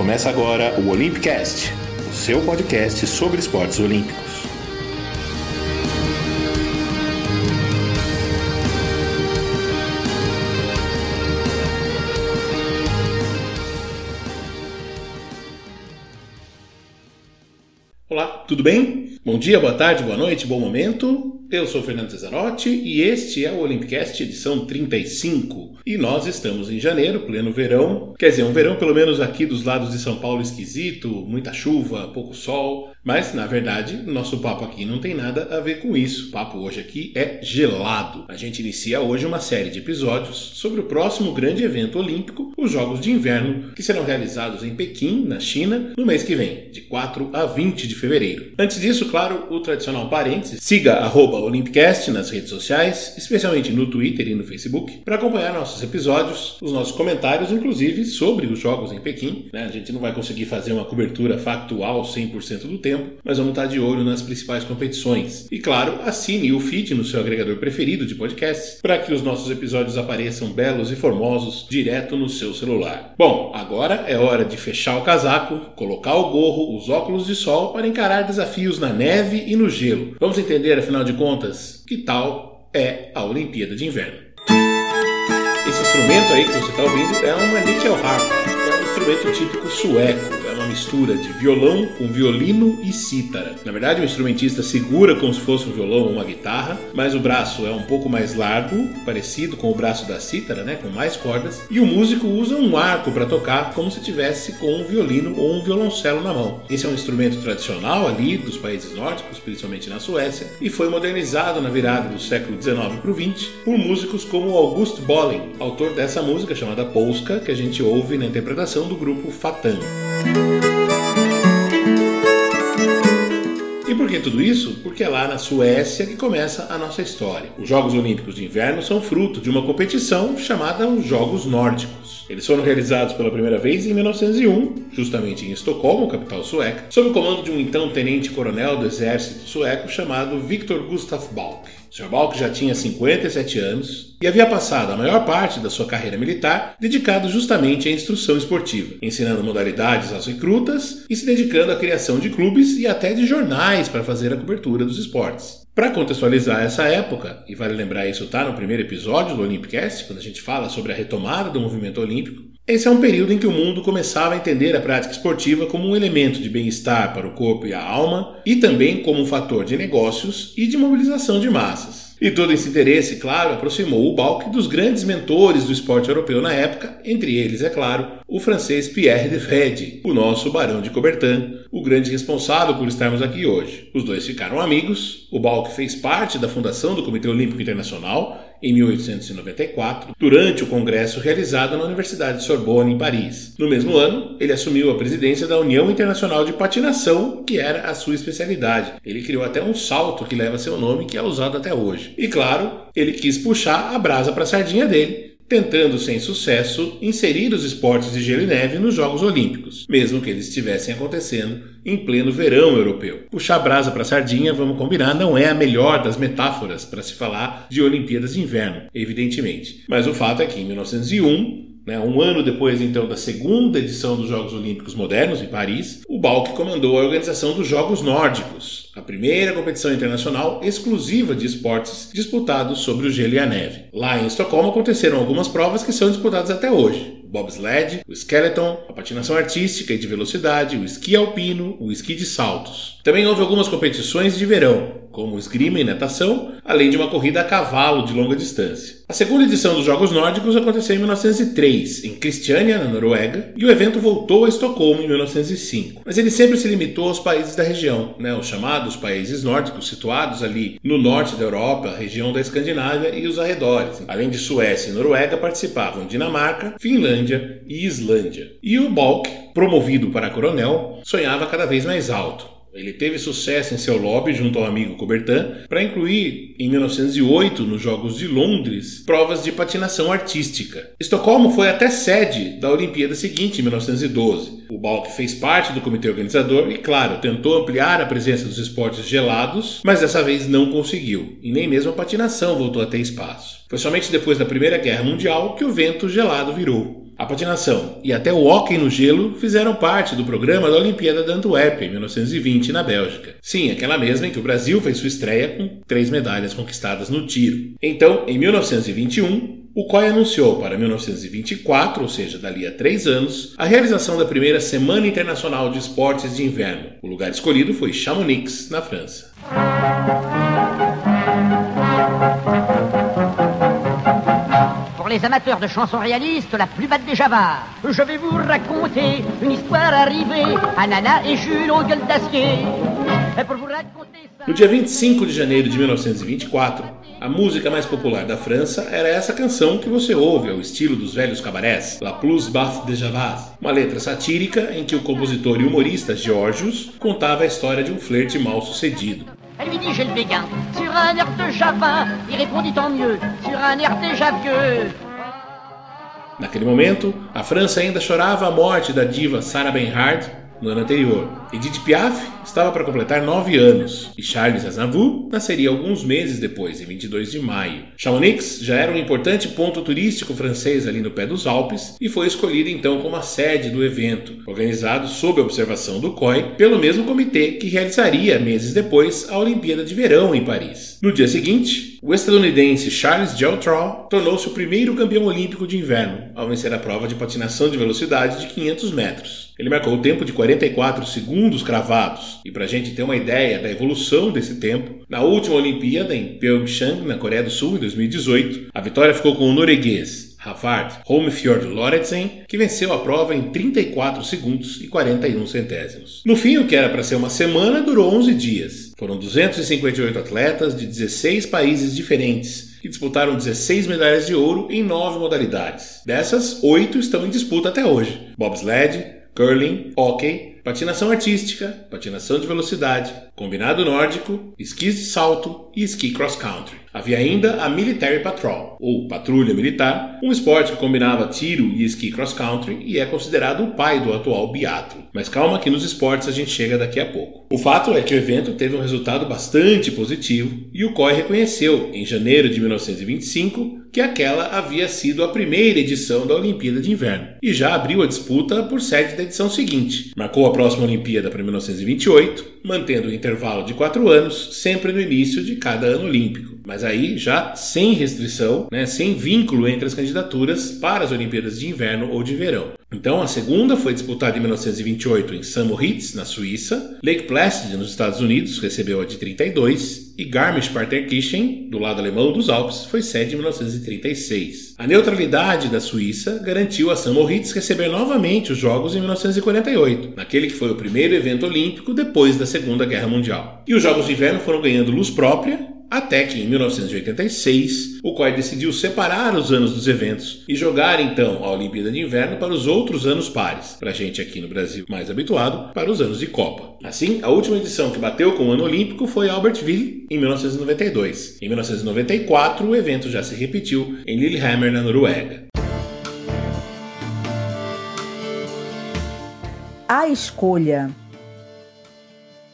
Começa agora o Olympicast, o seu podcast sobre esportes olímpicos. Olá, tudo bem? Bom dia, boa tarde, boa noite, bom momento. Eu sou Fernando Cesarotti e este é o Olympicast edição 35. E nós estamos em janeiro, pleno verão. Quer dizer, um verão pelo menos aqui dos lados de São Paulo esquisito, muita chuva, pouco sol. Mas, na verdade, nosso papo aqui não tem nada a ver com isso. O papo hoje aqui é gelado. A gente inicia hoje uma série de episódios sobre o próximo grande evento olímpico, os Jogos de Inverno, que serão realizados em Pequim, na China, no mês que vem, de 4 a 20 de fevereiro. Antes disso, claro, o tradicional parênteses, siga Olympicast nas redes sociais, especialmente no Twitter e no Facebook, para acompanhar nossos episódios, os nossos comentários, inclusive sobre os Jogos em Pequim. Né? A gente não vai conseguir fazer uma cobertura factual 100% do tempo, mas vamos estar de olho nas principais competições. E claro, assine o feed no seu agregador preferido de podcasts para que os nossos episódios apareçam belos e formosos direto no seu celular. Bom, agora é hora de fechar o casaco, colocar o gorro, os óculos de sol para encarar desafios na neve e no gelo. Vamos entender, afinal de contas, que tal é a Olimpíada de Inverno. Esse instrumento aí que você está ouvindo é uma nickel harp, é um instrumento típico sueco mistura de violão com violino e cítara. Na verdade, o instrumentista segura como se fosse um violão ou uma guitarra, mas o braço é um pouco mais largo, parecido com o braço da cítara, né, com mais cordas, e o músico usa um arco para tocar como se tivesse com um violino ou um violoncelo na mão. Esse é um instrumento tradicional ali dos países nórdicos, principalmente na Suécia, e foi modernizado na virada do século XIX para o XX por músicos como August Bolling, autor dessa música chamada Polska, que a gente ouve na interpretação do grupo Fatan. E por que tudo isso? Porque é lá na Suécia que começa a nossa história. Os Jogos Olímpicos de Inverno são fruto de uma competição chamada os Jogos Nórdicos. Eles foram realizados pela primeira vez em 1901, justamente em Estocolmo, capital sueca, sob o comando de um então tenente-coronel do exército sueco chamado Viktor Gustaf Balk. Sr. Balk já tinha 57 anos e havia passado a maior parte da sua carreira militar dedicado justamente à instrução esportiva, ensinando modalidades às recrutas e se dedicando à criação de clubes e até de jornais para fazer a cobertura dos esportes. Para contextualizar essa época, e vale lembrar isso tá no primeiro episódio do Olympicast, quando a gente fala sobre a retomada do movimento olímpico, esse é um período em que o mundo começava a entender a prática esportiva como um elemento de bem-estar para o corpo e a alma e também como um fator de negócios e de mobilização de massas. E todo esse interesse, claro, aproximou o Balk dos grandes mentores do esporte europeu na época, entre eles, é claro, o francês Pierre de Fred, o nosso barão de Coubertin, o grande responsável por estarmos aqui hoje. Os dois ficaram amigos, o Balk fez parte da fundação do Comitê Olímpico Internacional em 1894, durante o congresso realizado na Universidade de Sorbonne, em Paris. No mesmo ano, ele assumiu a presidência da União Internacional de Patinação, que era a sua especialidade. Ele criou até um salto que leva seu nome, que é usado até hoje. E claro, ele quis puxar a brasa para a sardinha dele tentando sem sucesso inserir os esportes de gelo e neve nos Jogos Olímpicos, mesmo que eles estivessem acontecendo em pleno verão europeu. Puxar brasa para sardinha, vamos combinar, não é a melhor das metáforas para se falar de Olimpíadas de Inverno, evidentemente. Mas o fato é que em 1901 né, um ano depois, então, da segunda edição dos Jogos Olímpicos Modernos, em Paris, o Balk comandou a organização dos Jogos Nórdicos, a primeira competição internacional exclusiva de esportes disputados sobre o gelo e a neve. Lá em Estocolmo aconteceram algumas provas que são disputadas até hoje bobsled, o skeleton, a patinação artística e de velocidade, o esqui alpino, o esqui de saltos. Também houve algumas competições de verão, como esgrima e natação, além de uma corrida a cavalo de longa distância. A segunda edição dos Jogos Nórdicos aconteceu em 1903, em Christiania, na Noruega, e o evento voltou a Estocolmo em 1905. Mas ele sempre se limitou aos países da região, né, os chamados países nórdicos, situados ali no norte da Europa, região da Escandinávia e os arredores. Além de Suécia e Noruega, participavam Dinamarca, Finlândia e Islândia. E o Balk, promovido para coronel, sonhava cada vez mais alto. Ele teve sucesso em seu lobby junto ao amigo Coubertin para incluir, em 1908, nos Jogos de Londres, provas de patinação artística. Estocolmo foi até sede da Olimpíada seguinte, em 1912. O Balk fez parte do comitê organizador e, claro, tentou ampliar a presença dos esportes gelados, mas dessa vez não conseguiu, e nem mesmo a patinação voltou a ter espaço. Foi somente depois da Primeira Guerra Mundial que o vento gelado virou. A patinação e até o hóquei no gelo fizeram parte do programa da Olimpíada da Antuérpia, em 1920, na Bélgica. Sim, aquela mesma em que o Brasil fez sua estreia com três medalhas conquistadas no tiro. Então, em 1921, o COI anunciou para 1924, ou seja, dali a três anos, a realização da primeira Semana Internacional de Esportes de Inverno. O lugar escolhido foi Chamonix, na França. Les amateurs de chansons réalistes, la plus batte des Javas. Je vais vous raconter une histoire arrivée à Nana et Jules raconter ça... No dia 25 de janeiro de 1924, a música mais popular da França era essa canção que você ouve ao estilo dos velhos cabarés, La Plus Basse de Javas, uma letra satírica em que o compositor e humorista Georgios contava a história de um flerte mal sucedido. Elle lui dit j'ai le béguin sur un air de Javin. Il répondit tant mieux sur un air déjà vieux. Naquele momento, a França ainda chorava a morte da diva Sarah Bernhardt no ano anterior. Edith Piaf estava para completar nove anos e Charles Aznavour nasceria alguns meses depois, em 22 de maio. Chamonix já era um importante ponto turístico francês ali no pé dos Alpes e foi escolhido então como a sede do evento, organizado sob a observação do COI pelo mesmo comitê que realizaria meses depois a Olimpíada de Verão em Paris. No dia seguinte, o estadunidense Charles Geltraud tornou-se o primeiro campeão olímpico de inverno ao vencer a prova de patinação de velocidade de 500 metros. Ele marcou o tempo de 44 segundos cravados. E para a gente ter uma ideia da evolução desse tempo, na última Olimpíada em Pyeongchang, na Coreia do Sul, em 2018, a vitória ficou com o norueguês Havard Holmfjord Lorentzen, que venceu a prova em 34 segundos e 41 centésimos. No fim, o que era para ser uma semana durou 11 dias. Foram 258 atletas de 16 países diferentes que disputaram 16 medalhas de ouro em 9 modalidades. Dessas, 8 estão em disputa até hoje: bobsled, curling, hockey, patinação artística, patinação de velocidade, combinado nórdico, esquis de salto e esqui cross country. Havia ainda a Military Patrol, ou patrulha militar, um esporte que combinava tiro e esqui cross country e é considerado o pai do atual biatlo. Mas calma que nos esportes a gente chega daqui a pouco. O fato é que o evento teve um resultado bastante positivo e o COI reconheceu, em janeiro de 1925, que aquela havia sido a primeira edição da Olimpíada de Inverno e já abriu a disputa por sede da edição seguinte. Marcou a próxima Olimpíada para 1928, mantendo o intervalo de quatro anos, sempre no início de cada ano olímpico. Mas aí já sem restrição, né, sem vínculo entre as candidaturas para as Olimpíadas de Inverno ou de Verão. Então, a segunda foi disputada em 1928 em St. Moritz, na Suíça. Lake Placid, nos Estados Unidos, recebeu a de 32. E Garmisch-Partenkirchen, do lado alemão dos Alpes, foi sede em 1936. A neutralidade da Suíça garantiu a St. Moritz receber novamente os Jogos em 1948, naquele que foi o primeiro evento olímpico depois da Segunda Guerra Mundial. E os Jogos de Inverno foram ganhando luz própria até que, em 1986, o COI decidiu separar os anos dos eventos e jogar então a Olimpíada de Inverno para os outros anos pares, para a gente aqui no Brasil mais habituado, para os anos de Copa. Assim, a última edição que bateu com o ano olímpico foi Albertville, em 1992. Em 1994, o evento já se repetiu em Lillehammer, na Noruega. A escolha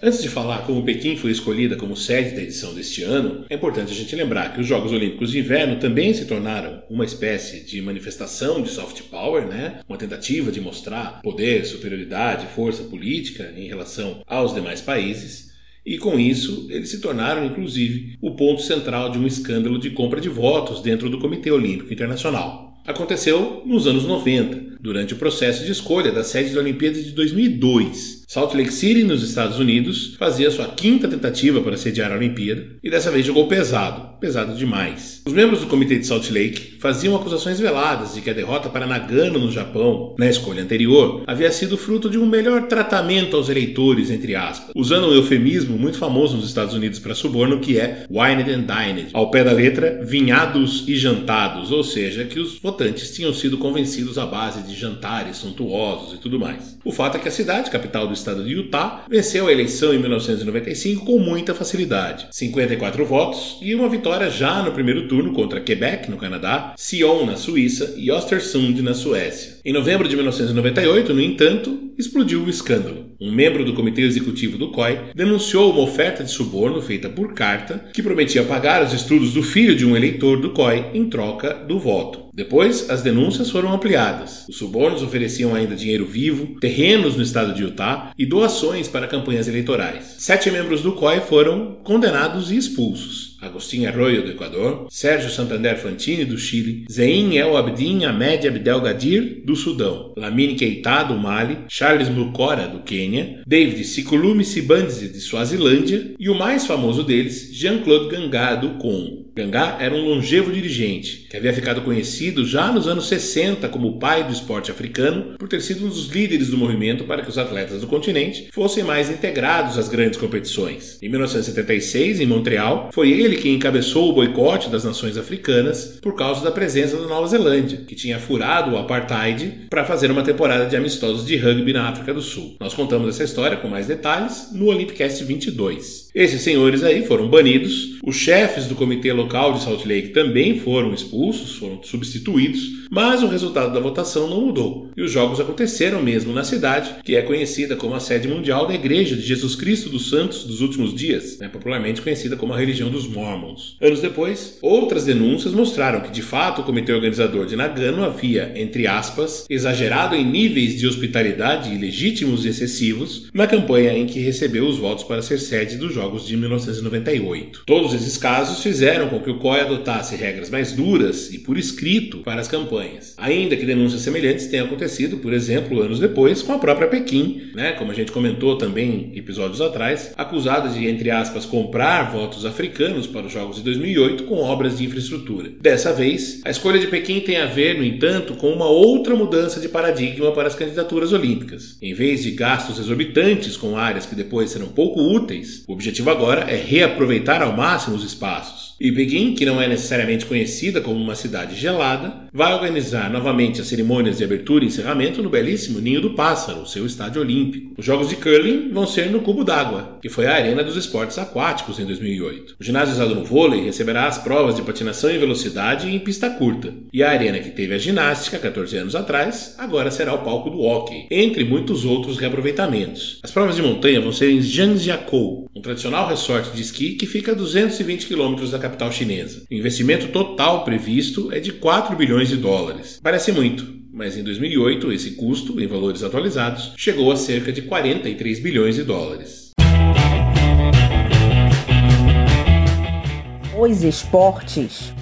Antes de falar como Pequim foi escolhida como sede da edição deste ano, é importante a gente lembrar que os Jogos Olímpicos de Inverno também se tornaram uma espécie de manifestação de soft power, né? uma tentativa de mostrar poder, superioridade, força política em relação aos demais países. E com isso, eles se tornaram, inclusive, o ponto central de um escândalo de compra de votos dentro do Comitê Olímpico Internacional. Aconteceu nos anos 90, durante o processo de escolha da sede da Olimpíada de 2002. Salt Lake City, nos Estados Unidos, fazia sua quinta tentativa para sediar a Olimpíada e dessa vez jogou pesado, pesado demais. Os membros do comitê de Salt Lake faziam acusações veladas de que a derrota para Nagano no Japão, na escolha anterior, havia sido fruto de um melhor tratamento aos eleitores, entre aspas, usando um eufemismo muito famoso nos Estados Unidos para suborno que é wined and dined, ao pé da letra vinhados e jantados, ou seja, que os votantes tinham sido convencidos à base de jantares suntuosos e tudo mais. O fato é que a cidade, capital do estado de Utah, venceu a eleição em 1995 com muita facilidade, 54 votos e uma vitória já no primeiro turno contra Quebec, no Canadá, Sion, na Suíça e Östersund, na Suécia. Em novembro de 1998, no entanto, explodiu o escândalo. Um membro do comitê executivo do COI denunciou uma oferta de suborno feita por carta que prometia pagar os estudos do filho de um eleitor do COI em troca do voto. Depois, as denúncias foram ampliadas. Os subornos ofereciam ainda dinheiro vivo, terrenos no estado de Utah e doações para campanhas eleitorais. Sete membros do COI foram condenados e expulsos. Agostinho Arroyo, do Equador, Sérgio Santander Fantini, do Chile, Zein El Abdin Ahmed Abdelgadir, do Sudão, Lamine Keita, do Mali, Charles Mukora, do Quênia, David Sikulumi Sibandzi, de Suazilândia e o mais famoso deles, Jean-Claude Gangá, do Congo. Gangá era um longevo dirigente, que havia ficado conhecido já nos anos 60 como o pai do esporte africano, por ter sido um dos líderes do movimento para que os atletas do continente fossem mais integrados às grandes competições. Em 1976, em Montreal, foi ele quem encabeçou o boicote das nações africanas por causa da presença da Nova Zelândia, que tinha furado o apartheid para fazer uma temporada de amistosos de rugby na África do Sul. Nós contamos essa história com mais detalhes no Olympicast 22. Esses senhores aí foram banidos, os chefes do comitê local de Salt Lake também foram expulsos, foram substituídos, mas o resultado da votação não mudou. E os jogos aconteceram mesmo na cidade, que é conhecida como a sede mundial da Igreja de Jesus Cristo dos Santos dos Últimos Dias, né, popularmente conhecida como a religião dos Mormons. Anos depois, outras denúncias mostraram que de fato o comitê organizador de Nagano havia, entre aspas, exagerado em níveis de hospitalidade ilegítimos e excessivos na campanha em que recebeu os votos para ser sede dos Jogos de 1998. Todos esses casos fizeram com que o COI adotasse regras mais duras e por escrito para as campanhas. Ainda que denúncias semelhantes tenham acontecido, por exemplo, anos depois, com a própria Pequim, né, como a gente comentou também episódios atrás, acusada de, entre aspas, comprar votos africanos para os Jogos de 2008 com obras de infraestrutura. Dessa vez, a escolha de Pequim tem a ver, no entanto, com uma outra mudança de paradigma para as candidaturas olímpicas. Em vez de gastos exorbitantes com áreas que depois serão pouco úteis, o objetivo agora é reaproveitar ao máximo os espaços. E Pequim, que não é necessariamente conhecida como uma cidade gelada, vai organizar novamente as cerimônias de abertura e encerramento no belíssimo Ninho do Pássaro, seu estádio olímpico. Os jogos de curling vão ser no Cubo d'Água, que foi a arena dos esportes aquáticos em 2008. O ginásio usado no vôlei receberá as provas de patinação em velocidade em pista curta. E a arena que teve a ginástica 14 anos atrás, agora será o palco do hockey, entre muitos outros reaproveitamentos. As provas de montanha vão ser em Zhangjiakou, um tradicional resort de esqui que fica a 220 quilômetros da capital chinesa. O investimento total previsto é de 4 bilhões de dólares. Parece muito, mas em 2008 esse custo, em valores atualizados, chegou a cerca de 43 bilhões de dólares. Os esportes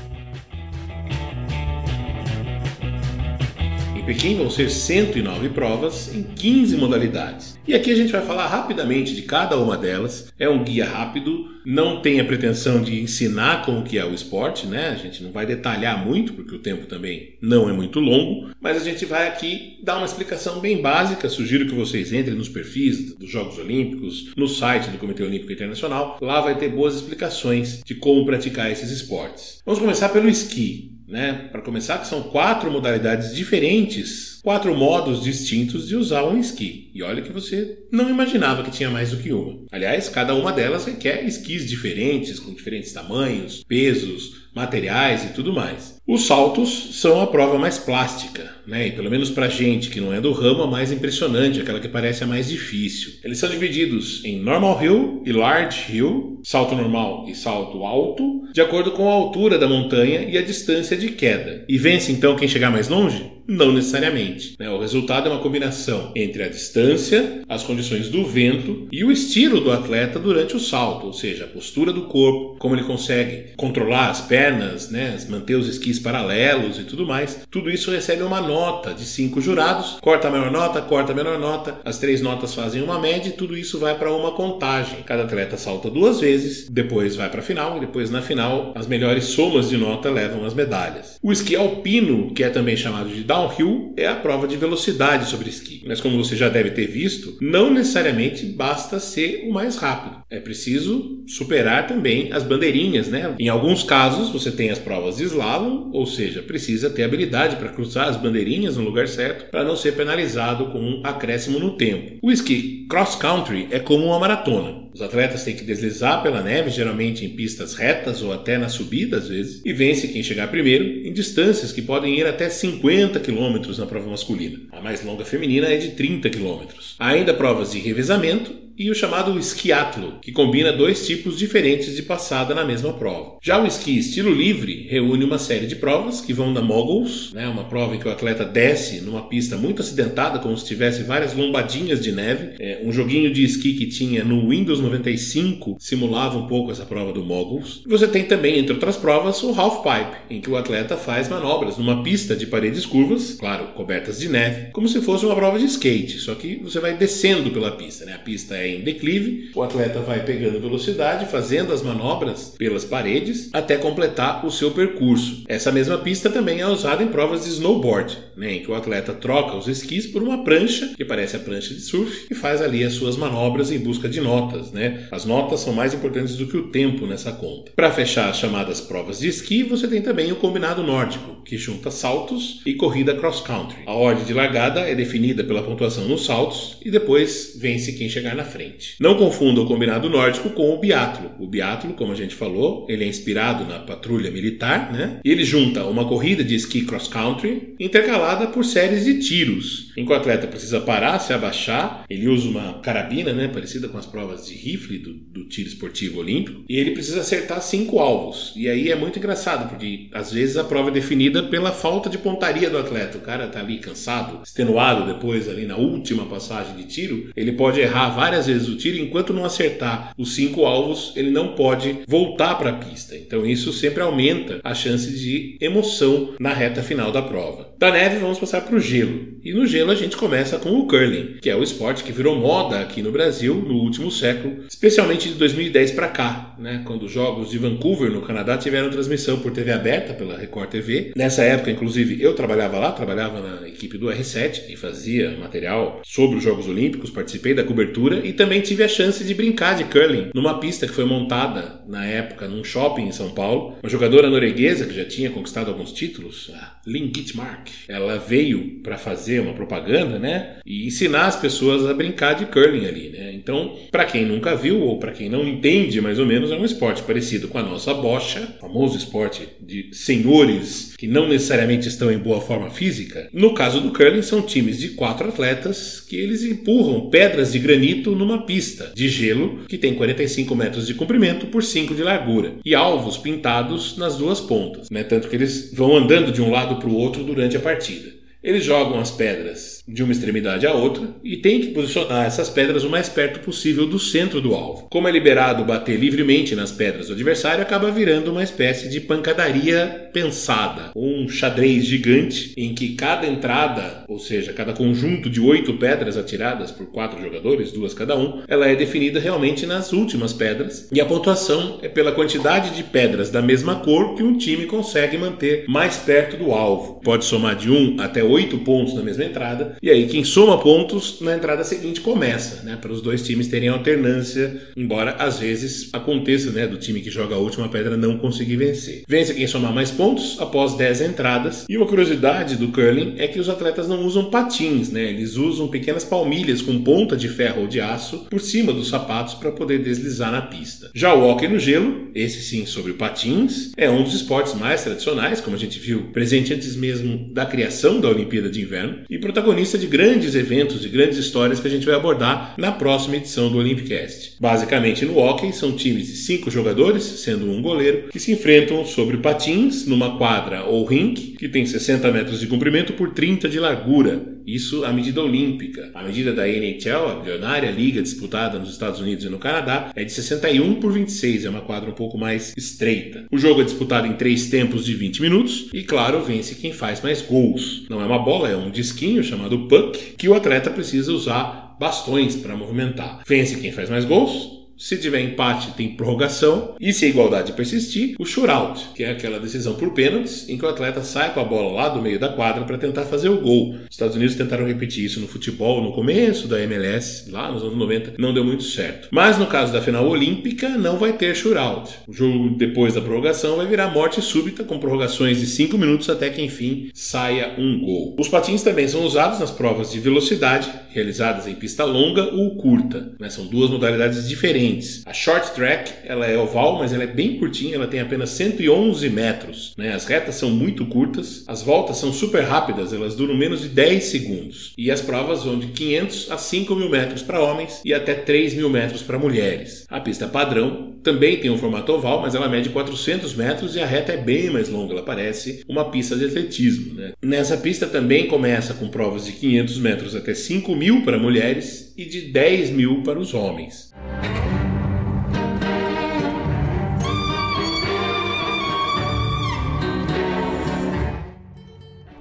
Pequim vão ser 109 provas em 15 modalidades. E aqui a gente vai falar rapidamente de cada uma delas. É um guia rápido, não tem a pretensão de ensinar como que é o esporte, né? A gente não vai detalhar muito, porque o tempo também não é muito longo, mas a gente vai aqui dar uma explicação bem básica. Sugiro que vocês entrem nos perfis dos Jogos Olímpicos, no site do Comitê Olímpico Internacional. Lá vai ter boas explicações de como praticar esses esportes. Vamos começar pelo esqui né? Para começar, que são quatro modalidades diferentes, quatro modos distintos de usar um esqui. E olha que você não imaginava que tinha mais do que uma. Aliás, cada uma delas requer esquis diferentes, com diferentes tamanhos, pesos, materiais e tudo mais. Os saltos são a prova mais plástica, né? E pelo menos para gente que não é do ramo, a mais impressionante, aquela que parece a mais difícil. Eles são divididos em normal hill e large hill, salto normal e salto alto, de acordo com a altura da montanha e a distância de queda. E vence então quem chegar mais longe? Não necessariamente. Né? O resultado é uma combinação entre a distância, as condições do vento e o estilo do atleta durante o salto, ou seja, a postura do corpo, como ele consegue controlar as pernas, né? manter os esquis paralelos e tudo mais. Tudo isso recebe uma nota de cinco jurados, corta a maior nota, corta a menor nota, as três notas fazem uma média e tudo isso vai para uma contagem. Cada atleta salta duas vezes, depois vai para a final e depois na final as melhores somas de nota levam as medalhas. O esqui alpino, que é também chamado de downhill é a prova de velocidade sobre esqui. Mas como você já deve ter visto, não necessariamente basta ser o mais rápido. É preciso superar também as bandeirinhas, né? Em alguns casos você tem as provas de slalom, ou seja, precisa ter habilidade para cruzar as bandeirinhas no lugar certo para não ser penalizado com um acréscimo no tempo. O esqui cross country é como uma maratona. Os atletas têm que deslizar pela neve, geralmente em pistas retas ou até na subida às vezes, e vence quem chegar primeiro em distâncias que podem ir até 50 km na prova masculina. A mais longa feminina é de 30 km. Há ainda provas de revezamento e o chamado esquiatlo, que combina dois tipos diferentes de passada na mesma prova. Já o esqui estilo livre reúne uma série de provas que vão da moguls, né, uma prova em que o atleta desce numa pista muito acidentada, como se tivesse várias lombadinhas de neve. É, um joguinho de esqui que tinha no Windows 95 simulava um pouco essa prova do moguls. Você tem também, entre outras provas, o half pipe, em que o atleta faz manobras numa pista de paredes curvas, claro, cobertas de neve, como se fosse uma prova de skate, só que você vai descendo pela pista, né? A pista é em declive, o atleta vai pegando velocidade, fazendo as manobras pelas paredes até completar o seu percurso. Essa mesma pista também é usada em provas de snowboard, né? Em que o atleta troca os esquis por uma prancha, que parece a prancha de surf, e faz ali as suas manobras em busca de notas, né? As notas são mais importantes do que o tempo nessa conta. Para fechar as chamadas provas de esqui, você tem também o combinado nórdico, que junta saltos e corrida cross country. A ordem de largada é definida pela pontuação nos saltos e depois vence quem chegar na frente. Não confunda o combinado nórdico com o biatlo. O biatlo, como a gente falou, ele é inspirado na patrulha militar, né? E ele junta uma corrida de esqui cross country intercalada por séries de tiros, que o atleta precisa parar, se abaixar, ele usa uma carabina, né, parecida com as provas de rifle do, do tiro esportivo olímpico, e ele precisa acertar cinco alvos. E aí é muito engraçado, porque às vezes a prova é definida pela falta de pontaria do atleta. O cara tá ali cansado, extenuado depois ali na última passagem de tiro, ele pode errar várias vezes o tiro, enquanto não acertar os cinco alvos, ele não pode voltar para a pista. Então isso sempre aumenta a chance de emoção na reta final da prova. Da neve vamos passar para o gelo. E no gelo a gente começa com o curling, que é o esporte que virou moda aqui no Brasil no último século, especialmente de 2010 para cá, né, quando os Jogos de Vancouver no Canadá tiveram transmissão por TV aberta pela Record TV. Nessa época, inclusive, eu trabalhava lá, trabalhava na equipe do R7 e fazia material sobre os Jogos Olímpicos, participei da cobertura e também tive a chance de brincar de curling numa pista que foi montada na época num shopping em São Paulo. Uma jogadora norueguesa que já tinha conquistado alguns títulos, a Lynn Gitmark, ela veio para fazer uma propaganda, né, e ensinar as pessoas a brincar de curling ali, né. Então, para quem nunca viu ou para quem não entende, mais ou menos é um esporte parecido com a nossa bocha, famoso esporte de senhores que não necessariamente estão em boa forma física. No caso do curling, são times de quatro atletas que eles empurram pedras de granito numa pista de gelo que tem 45 metros de comprimento por 5 de largura e alvos pintados nas duas pontas, né, tanto que eles vão andando de um lado para o outro durante a partida. Eles jogam as pedras de uma extremidade à outra e tem que posicionar essas pedras o mais perto possível do centro do alvo. Como é liberado bater livremente nas pedras do adversário, acaba virando uma espécie de pancadaria pensada, um xadrez gigante em que cada entrada, ou seja, cada conjunto de oito pedras atiradas por quatro jogadores, duas cada um, ela é definida realmente nas últimas pedras e a pontuação é pela quantidade de pedras da mesma cor que um time consegue manter mais perto do alvo. Pode somar de um até oito pontos na mesma entrada e aí quem soma pontos na entrada seguinte começa, né? Para os dois times terem alternância, embora às vezes aconteça, né? Do time que joga a última pedra não conseguir vencer. Vence quem somar mais pontos após 10 entradas. E uma curiosidade do curling é que os atletas não usam patins, né? Eles usam pequenas palmilhas com ponta de ferro ou de aço por cima dos sapatos para poder deslizar na pista. Já o hockey no gelo, esse sim sobre patins, é um dos esportes mais tradicionais, como a gente viu, presente antes mesmo da criação da Olimpíada de Inverno e protagonista protagonista de grandes eventos e grandes histórias que a gente vai abordar na próxima edição do Olympicast. Basicamente, no hockey, são times de cinco jogadores, sendo um goleiro, que se enfrentam sobre patins numa quadra ou rink que tem 60 metros de comprimento por 30 de largura isso a medida olímpica. A medida da NHL, a bilionária liga disputada nos Estados Unidos e no Canadá, é de 61 por 26, é uma quadra um pouco mais estreita. O jogo é disputado em três tempos de 20 minutos e, claro, vence quem faz mais gols. Não é uma bola, é um disquinho chamado puck que o atleta precisa usar bastões para movimentar. Vence quem faz mais gols se tiver empate, tem prorrogação. E se a igualdade persistir, o shootout, que é aquela decisão por pênaltis, em que o atleta sai com a bola lá do meio da quadra para tentar fazer o gol. Os Estados Unidos tentaram repetir isso no futebol no começo da MLS, lá nos anos 90, não deu muito certo. Mas no caso da final olímpica, não vai ter shootout. O jogo depois da prorrogação vai virar morte súbita, com prorrogações de 5 minutos até que enfim saia um gol. Os patins também são usados nas provas de velocidade, realizadas em pista longa ou curta. Né? São duas modalidades diferentes. A short track ela é oval, mas ela é bem curtinha, ela tem apenas 111 metros. Né? As retas são muito curtas, as voltas são super rápidas, elas duram menos de 10 segundos. E as provas vão de 500 a 5 mil metros para homens e até 3 mil metros para mulheres. A pista padrão também tem um formato oval, mas ela mede 400 metros e a reta é bem mais longa, ela parece uma pista de atletismo. Né? Nessa pista também começa com provas de 500 metros até 5 mil para mulheres e de 10 mil para os homens.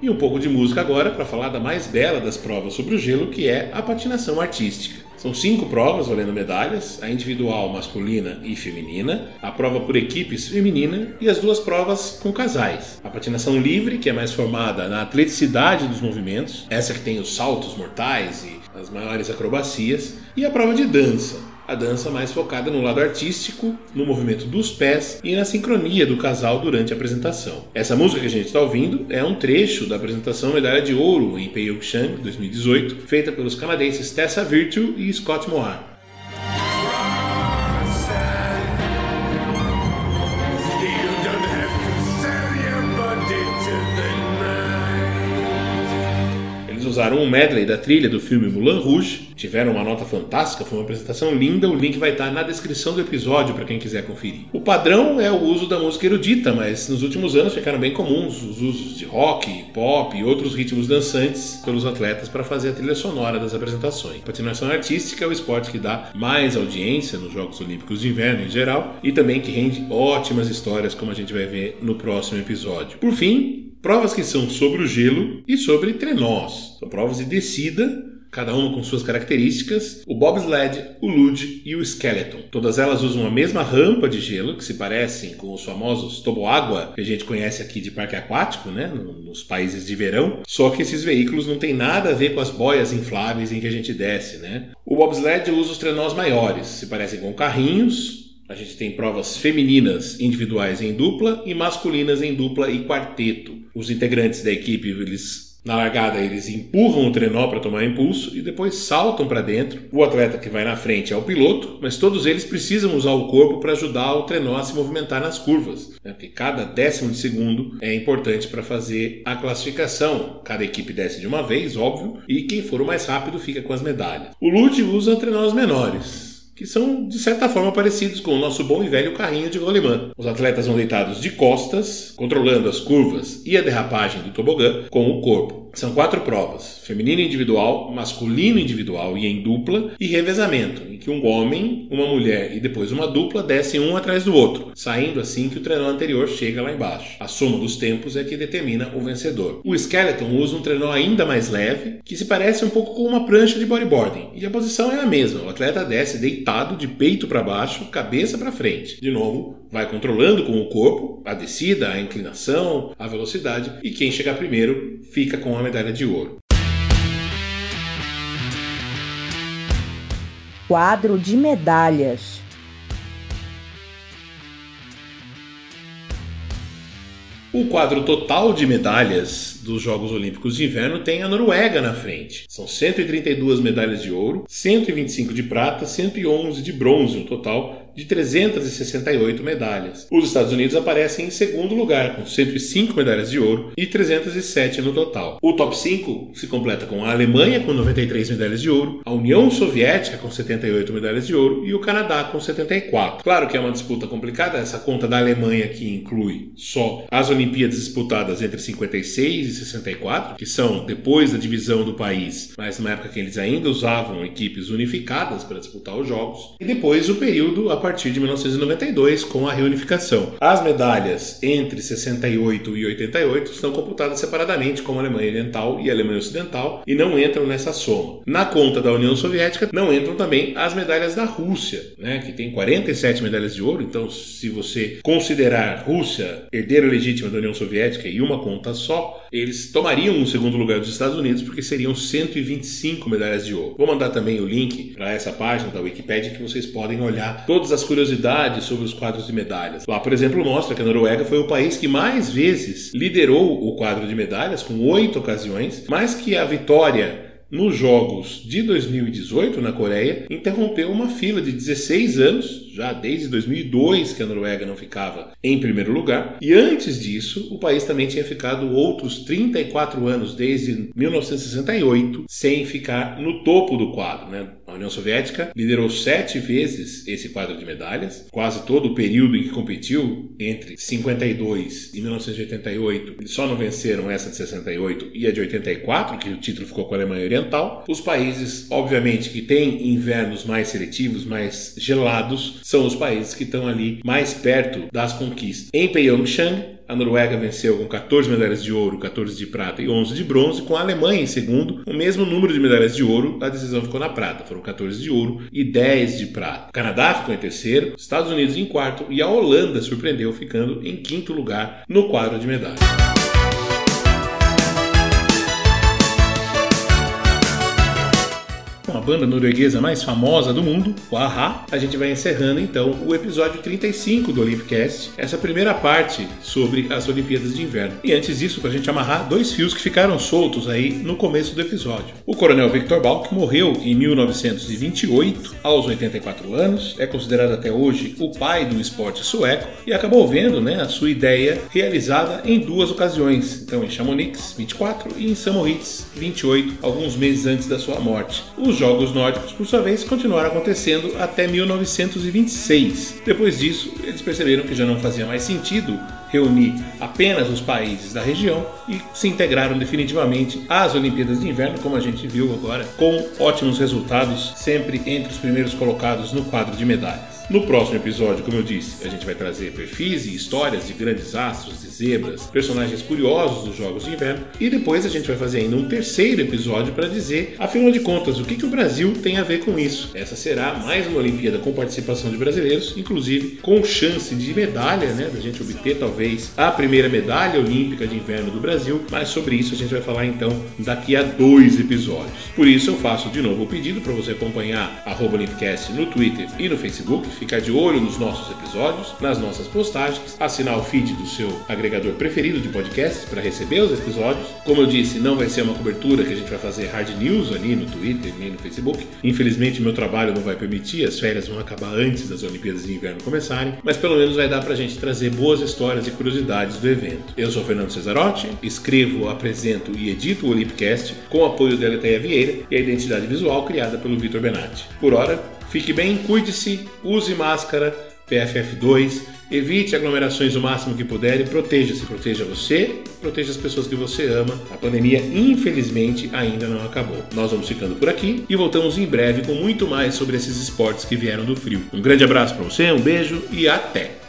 E um pouco de música agora para falar da mais bela das provas sobre o gelo, que é a patinação artística. São cinco provas valendo medalhas, a individual masculina e feminina, a prova por equipes feminina e as duas provas com casais. A patinação livre, que é mais formada na atleticidade dos movimentos, essa que tem os saltos mortais e as maiores acrobacias, e a prova de dança, a dança mais focada no lado artístico, no movimento dos pés e na sincronia do casal durante a apresentação. Essa música que a gente está ouvindo é um trecho da apresentação Medalha de Ouro em Pyeongchang 2018, feita pelos canadenses Tessa Virtue e Scott Moir. Usaram um medley da trilha do filme Mulan Rouge, tiveram uma nota fantástica, foi uma apresentação linda. O link vai estar na descrição do episódio para quem quiser conferir. O padrão é o uso da música erudita, mas nos últimos anos ficaram bem comuns os usos de rock, pop e outros ritmos dançantes pelos atletas para fazer a trilha sonora das apresentações. A patinação artística é o esporte que dá mais audiência nos Jogos Olímpicos de Inverno em geral e também que rende ótimas histórias, como a gente vai ver no próximo episódio. Por fim, Provas que são sobre o gelo e sobre trenós. São provas de descida, cada uma com suas características, o bobsled, o luge e o skeleton. Todas elas usam a mesma rampa de gelo, que se parecem com os famosos toboágua que a gente conhece aqui de parque aquático, né, nos países de verão, só que esses veículos não têm nada a ver com as boias infláveis em que a gente desce, né? O bobsled usa os trenós maiores, se parecem com carrinhos, a gente tem provas femininas individuais em dupla e masculinas em dupla e quarteto. Os integrantes da equipe, eles na largada eles empurram o trenó para tomar impulso e depois saltam para dentro. O atleta que vai na frente é o piloto, mas todos eles precisam usar o corpo para ajudar o trenó a se movimentar nas curvas, né? porque cada décimo de segundo é importante para fazer a classificação. Cada equipe desce de uma vez, óbvio, e quem for o mais rápido fica com as medalhas. O Lute usa trenós menores que são de certa forma parecidos com o nosso bom e velho carrinho de rolimã. Os atletas vão deitados de costas, controlando as curvas e a derrapagem do tobogã com o corpo. São quatro provas: feminino individual, masculino individual e em dupla, e revezamento, em que um homem, uma mulher e depois uma dupla descem um atrás do outro, saindo assim que o trenó anterior chega lá embaixo. A soma dos tempos é que determina o vencedor. O skeleton usa um trenó ainda mais leve, que se parece um pouco com uma prancha de bodyboarding, e a posição é a mesma. O atleta desce deitado de peito para baixo, cabeça para frente. De novo, vai controlando com o corpo a descida, a inclinação, a velocidade, e quem chegar primeiro fica com a medalha de ouro. Quadro de medalhas. O quadro total de medalhas dos Jogos Olímpicos de Inverno tem a Noruega na frente. São 132 medalhas de ouro, 125 de prata, 111 de bronze, um total de 368 medalhas. Os Estados Unidos aparecem em segundo lugar, com 105 medalhas de ouro e 307 no total. O top 5 se completa com a Alemanha, com 93 medalhas de ouro, a União Soviética, com 78 medalhas de ouro, e o Canadá, com 74. Claro que é uma disputa complicada, essa conta da Alemanha que inclui só as Olimpíadas disputadas entre 56 e 64, que são depois da divisão do país, mas na época que eles ainda usavam equipes unificadas para disputar os Jogos, e depois o período a partir de 1992 com a reunificação. As medalhas entre 68 e 88 estão computadas separadamente como Alemanha Oriental e Alemanha Ocidental e não entram nessa soma. Na conta da União Soviética não entram também as medalhas da Rússia, né, que tem 47 medalhas de ouro, então se você considerar Rússia herdeira legítima da União Soviética e uma conta só, eles tomariam o segundo lugar dos Estados Unidos porque seriam 125 medalhas de ouro. Vou mandar também o link para essa página da Wikipedia que vocês podem olhar todas as curiosidades sobre os quadros de medalhas. Lá, por exemplo, mostra que a Noruega foi o país que mais vezes liderou o quadro de medalhas, com oito ocasiões, mais que a vitória nos Jogos de 2018 na Coreia, interrompeu uma fila de 16 anos, já desde 2002 que a Noruega não ficava em primeiro lugar, e antes disso o país também tinha ficado outros 34 anos, desde 1968, sem ficar no topo do quadro. Né? A União Soviética liderou sete vezes esse quadro de medalhas, quase todo o período em que competiu, entre 52 e 1988, eles só não venceram essa de 68 e a de 84, que o título ficou com a Alemanha Oriental. Os países, obviamente, que têm invernos mais seletivos, mais gelados, são os países que estão ali mais perto das conquistas. Em Pyeongchang, a Noruega venceu com 14 medalhas de ouro, 14 de prata e 11 de bronze, com a Alemanha em segundo, o mesmo número de medalhas de ouro, a decisão ficou na prata, foram 14 de ouro e 10 de prata. O Canadá ficou em terceiro, Estados Unidos em quarto e a Holanda surpreendeu ficando em quinto lugar no quadro de medalhas. Banda norueguesa mais famosa do mundo, o Aha, a gente vai encerrando então o episódio 35 do Olympicast, essa primeira parte sobre as Olimpíadas de Inverno. E antes disso, para a gente amarrar dois fios que ficaram soltos aí no começo do episódio. O coronel Victor Balk morreu em 1928, aos 84 anos, é considerado até hoje o pai do esporte sueco e acabou vendo né, a sua ideia realizada em duas ocasiões, então em Chamonix, 24, e em Samoritz, 28, alguns meses antes da sua morte. Os os Jogos Nórdicos, por sua vez, continuaram acontecendo até 1926. Depois disso, eles perceberam que já não fazia mais sentido reunir apenas os países da região e se integraram definitivamente às Olimpíadas de Inverno, como a gente viu agora, com ótimos resultados, sempre entre os primeiros colocados no quadro de medalhas. No próximo episódio, como eu disse, a gente vai trazer perfis e histórias de grandes astros, de zebras, personagens curiosos dos Jogos de Inverno e depois a gente vai fazer ainda um terceiro episódio para dizer, afinal de contas, o que, que o Brasil tem a ver com isso. Essa será mais uma Olimpíada com participação de brasileiros, inclusive com chance de medalha, né, da gente obter talvez a primeira medalha olímpica de inverno do Brasil, mas sobre isso a gente vai falar então daqui a dois episódios. Por isso eu faço de novo o pedido para você acompanhar Olympicast no Twitter e no Facebook ficar de olho nos nossos episódios, nas nossas postagens, assinar o feed do seu agregador preferido de podcasts para receber os episódios. Como eu disse, não vai ser uma cobertura que a gente vai fazer hard news ali no Twitter nem no Facebook. Infelizmente, meu trabalho não vai permitir, as férias vão acabar antes das Olimpíadas de Inverno começarem, mas pelo menos vai dar para a gente trazer boas histórias e curiosidades do evento. Eu sou Fernando Cesarotti, escrevo, apresento e edito o Olympicast com apoio da Leteia Vieira e a identidade visual criada pelo Vitor Benatti. Por hora, Fique bem, cuide-se, use máscara PFF2, evite aglomerações o máximo que puder e proteja-se. Proteja você, proteja as pessoas que você ama. A pandemia, infelizmente, ainda não acabou. Nós vamos ficando por aqui e voltamos em breve com muito mais sobre esses esportes que vieram do frio. Um grande abraço para você, um beijo e até!